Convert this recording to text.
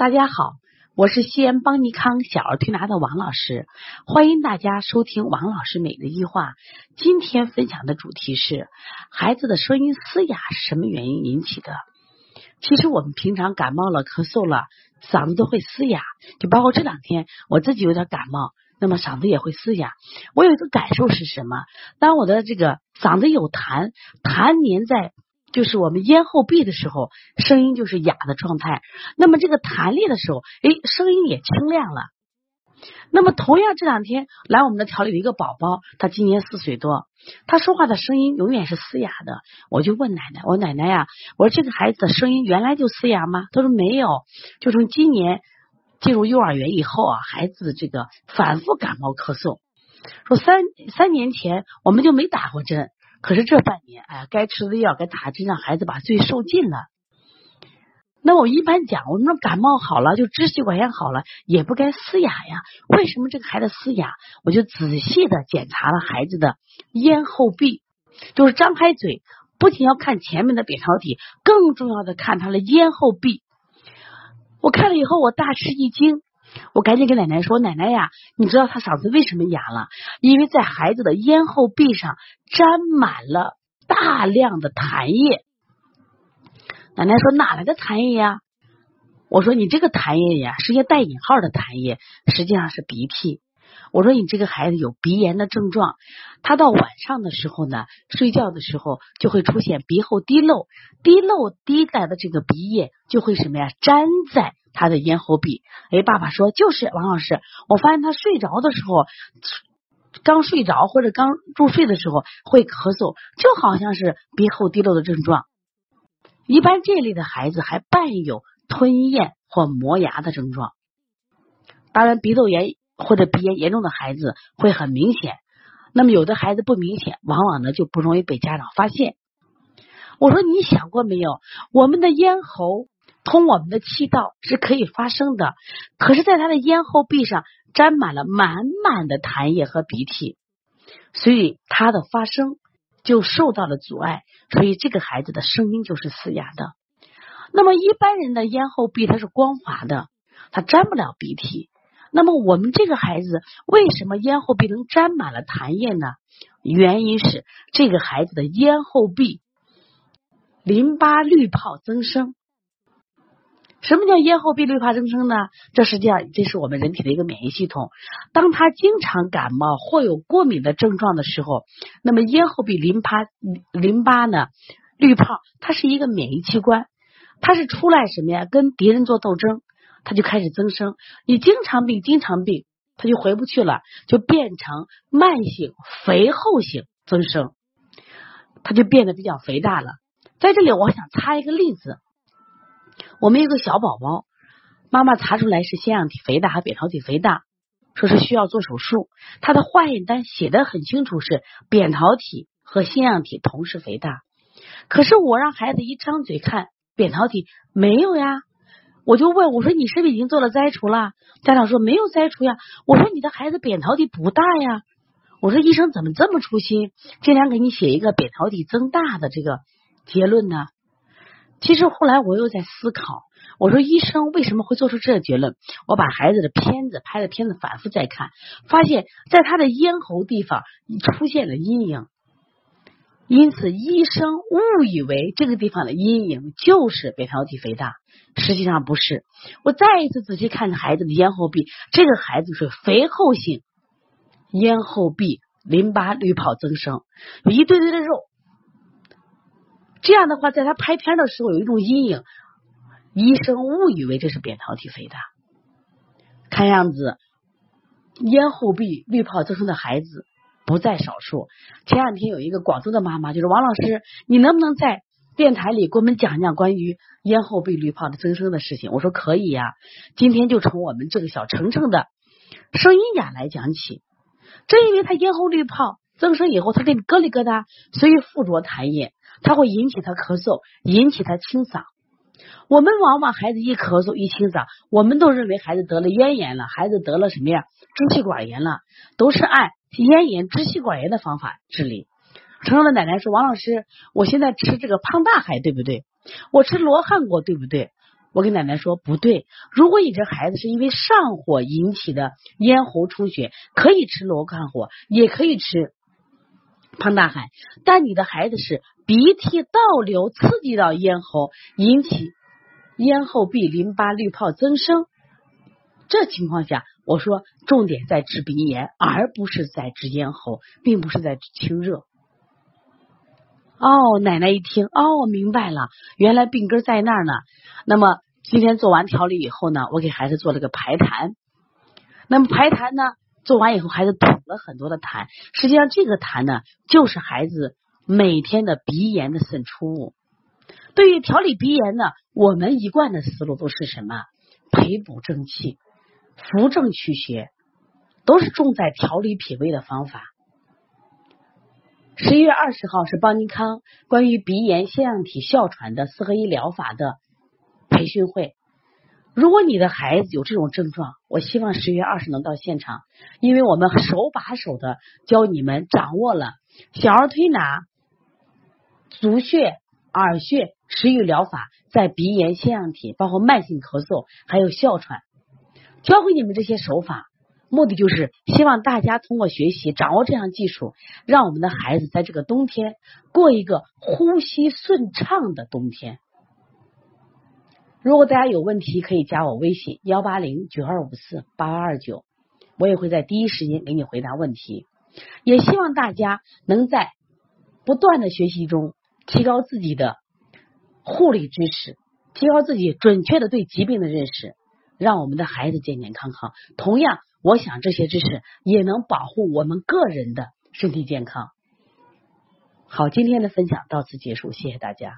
大家好，我是西安邦尼康小儿推拿的王老师，欢迎大家收听王老师每日一话。今天分享的主题是孩子的声音嘶哑是什么原因引起的？其实我们平常感冒了、咳嗽了，嗓子都会嘶哑，就包括这两天我自己有点感冒，那么嗓子也会嘶哑。我有一个感受是什么？当我的这个嗓子有痰，痰粘在。就是我们咽后壁的时候，声音就是哑的状态。那么这个弹力的时候，哎，声音也清亮了。那么同样这两天来我们的调理的一个宝宝，他今年四岁多，他说话的声音永远是嘶哑的。我就问奶奶，我奶奶呀，我说这个孩子的声音原来就嘶哑吗？他说没有，就从今年进入幼儿园以后啊，孩子这个反复感冒咳嗽，说三三年前我们就没打过针。可是这半年，哎，该吃的药，该打针，让孩子把罪受尽了。那我一般讲，我们说感冒好了，就支气管炎好了，也不该嘶哑呀。为什么这个孩子嘶哑？我就仔细的检查了孩子的咽后壁，就是张开嘴，不仅要看前面的扁桃体，更重要的看他的咽后壁。我看了以后，我大吃一惊。我赶紧跟奶奶说：“奶奶呀，你知道他嗓子为什么哑了？因为在孩子的咽后壁上沾满了大量的痰液。”奶奶说：“哪来的痰液呀？”我说：“你这个痰液呀，是些带引号的痰液，实际上是鼻涕。”我说：“你这个孩子有鼻炎的症状，他到晚上的时候呢，睡觉的时候就会出现鼻后滴漏，滴漏滴来的这个鼻液就会什么呀，粘在。”他的咽喉壁，哎，爸爸说就是王老师，我发现他睡着的时候，刚睡着或者刚入睡的时候会咳嗽，就好像是鼻后滴漏的症状。一般这类的孩子还伴有吞咽或磨牙的症状。当然，鼻窦炎或者鼻炎严重的孩子会很明显，那么有的孩子不明显，往往呢就不容易被家长发现。我说你想过没有，我们的咽喉？通我们的气道是可以发声的，可是，在他的咽后壁上沾满了满满的痰液和鼻涕，所以他的发声就受到了阻碍，所以这个孩子的声音就是嘶哑的。那么，一般人的咽后壁它是光滑的，它沾不了鼻涕。那么，我们这个孩子为什么咽后壁能沾满了痰液呢？原因是这个孩子的咽后壁淋巴滤泡增生。什么叫咽后壁滤泡增生呢？这实际上这是我们人体的一个免疫系统。当他经常感冒或有过敏的症状的时候，那么咽后壁淋巴淋巴呢滤泡，它是一个免疫器官，它是出来什么呀？跟敌人做斗争，它就开始增生。你经常病，经常病，它就回不去了，就变成慢性肥厚性增生，它就变得比较肥大了。在这里，我想插一个例子。我们有个小宝宝，妈妈查出来是腺样体肥大和扁桃体肥大，说是需要做手术。他的化验单写的很清楚，是扁桃体和腺样体同时肥大。可是我让孩子一张嘴看扁桃体没有呀，我就问我说你是不是已经做了摘除了？家长说没有摘除呀。我说你的孩子扁桃体不大呀。我说医生怎么这么粗心，竟然给你写一个扁桃体增大的这个结论呢？其实后来我又在思考，我说医生为什么会做出这个结论？我把孩子的片子拍的片子反复再看，发现在他的咽喉地方出现了阴影，因此医生误以为这个地方的阴影就是扁桃体肥大，实际上不是。我再一次仔细看着孩子的咽喉壁，这个孩子是肥厚性咽后壁淋巴滤泡增生，有一堆堆的肉。这样的话，在他拍片的时候有一种阴影，医生误以为这是扁桃体肥大。看样子，咽后壁滤泡增生的孩子不在少数。前两天有一个广州的妈妈，就是王老师，你能不能在电台里给我们讲讲关于咽后壁滤泡的增生的事情？我说可以呀。今天就从我们这个小程程的声音哑来讲起。正因为他咽喉滤泡增生以后，他给你咯里咯哒，所以附着痰液。它会引起他咳嗽，引起他清嗓。我们往往孩子一咳嗽一清嗓，我们都认为孩子得了咽炎了，孩子得了什么呀？支气管炎了，都是按咽炎、支气管炎的方法治理。成成的奶奶说：“王老师，我现在吃这个胖大海，对不对？我吃罗汉果，对不对？我跟奶奶说不对，如果你这孩子是因为上火引起的咽喉出血，可以吃罗汉果，也可以吃胖大海。但你的孩子是鼻涕倒流刺激到咽喉，引起咽后壁淋巴滤泡增生。这情况下，我说重点在治鼻炎，而不是在治咽喉，并不是在治清热。哦，奶奶一听，哦，明白了，原来病根在那儿呢。那么今天做完调理以后呢，我给孩子做了个排痰。那么排痰呢，做完以后，孩子吐了很多的痰。实际上，这个痰呢，就是孩子每天的鼻炎的渗出物。对于调理鼻炎呢，我们一贯的思路都是什么？培补正气，扶正祛邪，都是重在调理脾胃的方法。十一月二十号是邦尼康关于鼻炎、腺样体、哮喘的四合一疗法的培训会。如果你的孩子有这种症状，我希望十月二十能到现场，因为我们手把手的教你们掌握了小儿推拿、足穴、耳穴食育疗法，在鼻炎、腺样体，包括慢性咳嗽，还有哮喘，教会你们这些手法。目的就是希望大家通过学习掌握这项技术，让我们的孩子在这个冬天过一个呼吸顺畅的冬天。如果大家有问题，可以加我微信幺八零九二五四八八二九，我也会在第一时间给你回答问题。也希望大家能在不断的学习中提高自己的护理知识，提高自己准确的对疾病的认识，让我们的孩子健健康康。同样。我想这些知识也能保护我们个人的身体健康。好，今天的分享到此结束，谢谢大家。